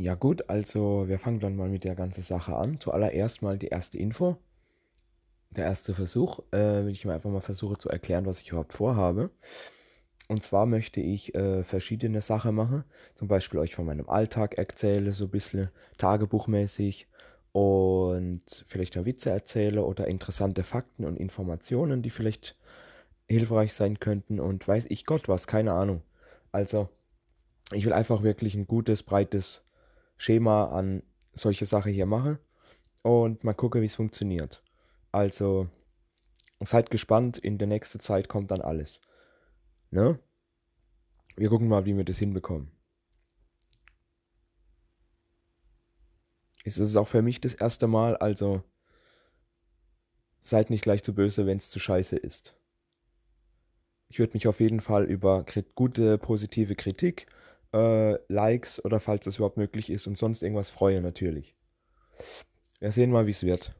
Ja gut, also wir fangen dann mal mit der ganzen Sache an. Zuallererst mal die erste Info. Der erste Versuch, äh, will ich mal einfach mal versuche zu erklären, was ich überhaupt vorhabe. Und zwar möchte ich äh, verschiedene Sachen machen. Zum Beispiel euch von meinem Alltag erzähle, so ein bisschen tagebuchmäßig. Und vielleicht noch Witze erzähle oder interessante Fakten und Informationen, die vielleicht hilfreich sein könnten. Und weiß ich Gott was, keine Ahnung. Also, ich will einfach wirklich ein gutes, breites Schema an solche Sachen hier mache und mal gucke, wie es funktioniert. Also seid gespannt, in der nächsten Zeit kommt dann alles. Ne? Wir gucken mal, wie wir das hinbekommen. Es ist auch für mich das erste Mal, also seid nicht gleich zu böse, wenn es zu scheiße ist. Ich würde mich auf jeden Fall über gute, positive Kritik äh, Likes oder falls das überhaupt möglich ist und sonst irgendwas freue natürlich. Wir sehen mal, wie es wird.